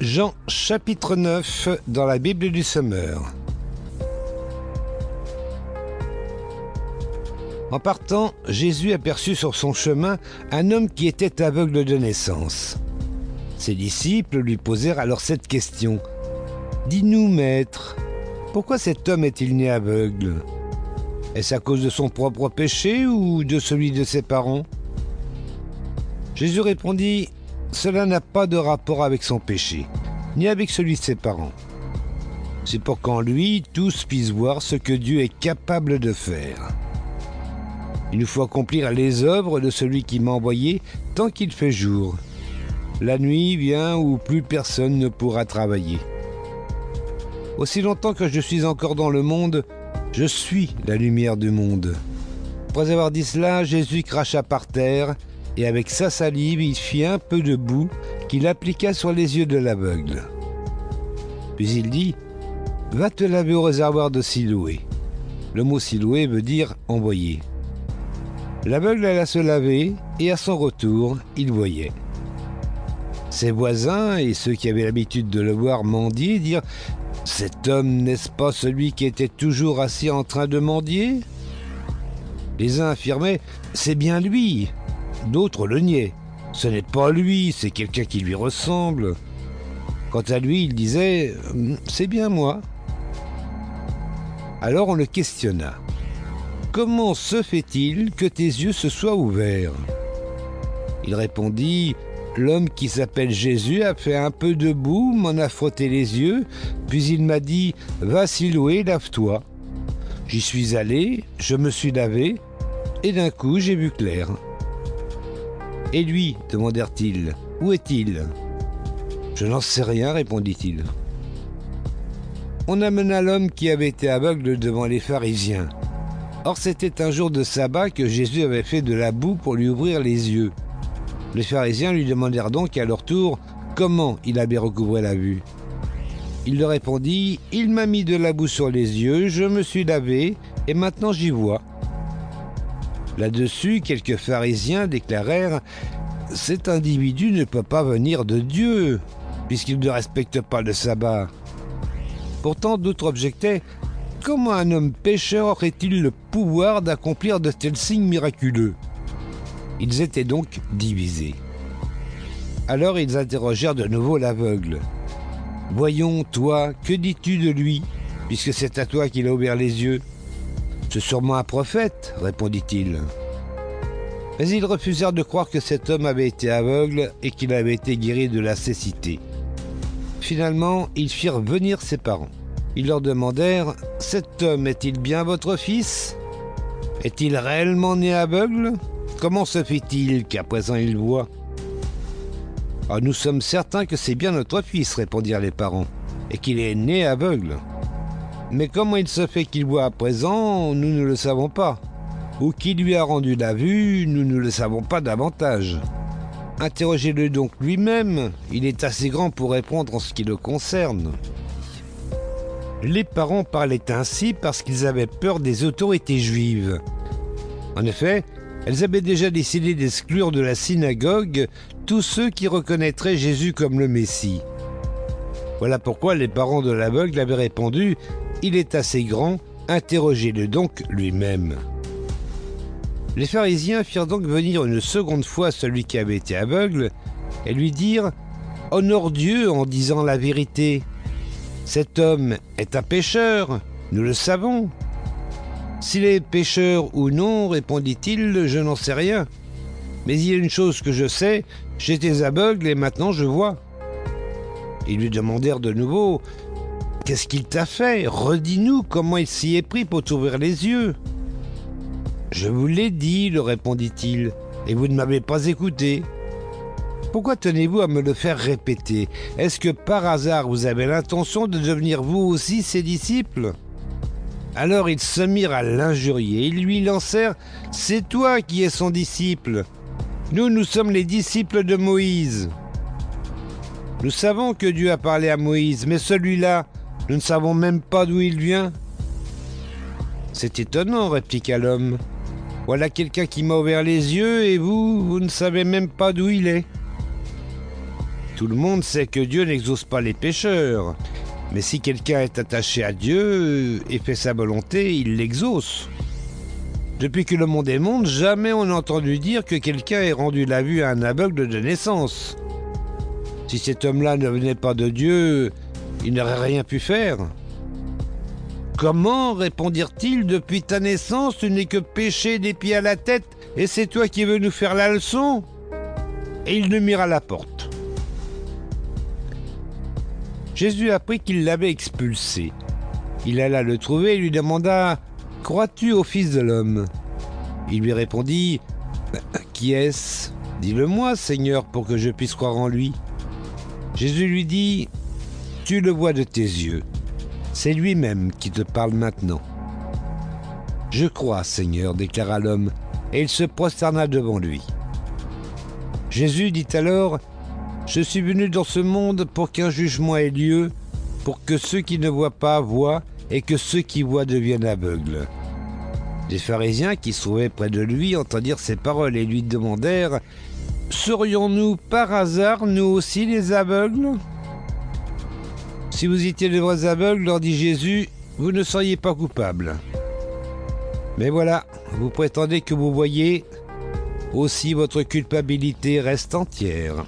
Jean chapitre 9 dans la Bible du Sommeur. En partant, Jésus aperçut sur son chemin un homme qui était aveugle de naissance. Ses disciples lui posèrent alors cette question. Dis-nous, maître, pourquoi cet homme est-il né aveugle? Est-ce à cause de son propre péché ou de celui de ses parents? Jésus répondit, Cela n'a pas de rapport avec son péché, ni avec celui de ses parents. C'est pour qu'en lui tous puissent voir ce que Dieu est capable de faire. Il nous faut accomplir les œuvres de celui qui m'a envoyé tant qu'il fait jour. La nuit vient où plus personne ne pourra travailler. Aussi longtemps que je suis encore dans le monde, je suis la lumière du monde. Après avoir dit cela, Jésus cracha par terre, et avec sa salive, il fit un peu de boue qu'il appliqua sur les yeux de l'aveugle. Puis il dit Va te laver au réservoir de Siloué. Le mot Siloué veut dire envoyer. L'aveugle alla se laver, et à son retour, il voyait. Ses voisins et ceux qui avaient l'habitude de le voir mendier dirent Cet homme n'est-ce pas celui qui était toujours assis en train de mendier? Les uns affirmaient C'est bien lui. D'autres le niaient. Ce n'est pas lui, c'est quelqu'un qui lui ressemble. Quant à lui, il disait C'est bien moi. Alors on le questionna. Comment se fait-il que tes yeux se soient ouverts? Il répondit L'homme qui s'appelle Jésus a fait un peu de boue, m'en a frotté les yeux, puis il m'a dit Va Siloué, lave-toi. J'y suis allé, je me suis lavé, et d'un coup j'ai vu clair. Et lui demandèrent-ils Où est-il? Je n'en sais rien, répondit-il. On amena l'homme qui avait été aveugle devant les pharisiens. Or c'était un jour de sabbat que Jésus avait fait de la boue pour lui ouvrir les yeux. Les pharisiens lui demandèrent donc à leur tour comment il avait recouvré la vue. Il leur répondit Il m'a mis de la boue sur les yeux, je me suis lavé, et maintenant j'y vois. Là-dessus, quelques pharisiens déclarèrent Cet individu ne peut pas venir de Dieu, puisqu'il ne respecte pas le sabbat. Pourtant, d'autres objectaient Comment un homme pécheur aurait-il le pouvoir d'accomplir de tels signes miraculeux? Ils étaient donc divisés. Alors ils interrogèrent de nouveau l'aveugle. Voyons, toi, que dis-tu de lui, puisque c'est à toi qu'il a ouvert les yeux? C'est sûrement un prophète, répondit-il. Mais ils refusèrent de croire que cet homme avait été aveugle et qu'il avait été guéri de la cécité. Finalement, ils firent venir ses parents. Ils leur demandèrent Cet homme est-il bien votre fils? Est-il réellement né aveugle? Comment se fait-il qu'à présent il voit ah, Nous sommes certains que c'est bien notre fils, répondirent les parents, et qu'il est né aveugle. Mais comment il se fait qu'il voit à présent, nous ne le savons pas. Ou qui lui a rendu la vue, nous ne le savons pas davantage. Interrogez-le donc lui-même, il est assez grand pour répondre en ce qui le concerne. Les parents parlaient ainsi parce qu'ils avaient peur des autorités juives. En effet, elles avaient déjà décidé d'exclure de la synagogue tous ceux qui reconnaîtraient Jésus comme le Messie. Voilà pourquoi les parents de l'aveugle avaient répondu Il est assez grand, interrogez-le donc lui-même. Les pharisiens firent donc venir une seconde fois celui qui avait été aveugle et lui dirent Honore Dieu en disant la vérité. Cet homme est un pécheur, nous le savons. S'il est pécheur ou non, répondit-il, je n'en sais rien. Mais il y a une chose que je sais, j'étais aveugle et maintenant je vois. Ils lui demandèrent de nouveau Qu'est-ce qu'il t'a fait Redis-nous comment il s'y est pris pour t'ouvrir les yeux. Je vous l'ai dit, le répondit-il, et vous ne m'avez pas écouté. Pourquoi tenez-vous à me le faire répéter Est-ce que par hasard vous avez l'intention de devenir vous aussi ses disciples? Alors ils se mirent à l'injurier. Ils lui lancèrent C'est toi qui es son disciple. Nous, nous sommes les disciples de Moïse. Nous savons que Dieu a parlé à Moïse, mais celui-là, nous ne savons même pas d'où il vient. C'est étonnant, répliqua l'homme. Voilà quelqu'un qui m'a ouvert les yeux et vous, vous ne savez même pas d'où il est. Tout le monde sait que Dieu n'exauce pas les pécheurs. Mais si quelqu'un est attaché à Dieu et fait sa volonté, il l'exauce. Depuis que le monde est monde, jamais on n'a entendu dire que quelqu'un ait rendu la vue à un aveugle de naissance. Si cet homme-là ne venait pas de Dieu, il n'aurait rien pu faire. Comment répondirent-ils depuis ta naissance, tu n'es que péché des pieds à la tête, et c'est toi qui veux nous faire la leçon Et il le mira à la porte. Jésus apprit qu'il l'avait expulsé. Il alla le trouver et lui demanda Crois-tu au Fils de l'homme? Il lui répondit Qui est-ce? Dis-le-moi, Seigneur, pour que je puisse croire en lui. Jésus lui dit Tu le vois de tes yeux. C'est lui-même qui te parle maintenant. Je crois, Seigneur, déclara l'homme, et il se prosterna devant lui. Jésus dit alors, Je suis venu dans ce monde pour qu'un jugement ait lieu, pour que ceux qui ne voient pas voient, et que ceux qui voient deviennent aveugles. Les pharisiens qui se trouvaient près de lui entendirent ces paroles et lui demandèrent, Serions-nous par hasard, nous aussi, les aveugles? Si vous étiez de vrais aveugles, leur dit Jésus, vous ne seriez pas coupable. Mais voilà, vous prétendez que vous voyez, aussi votre culpabilité reste entière.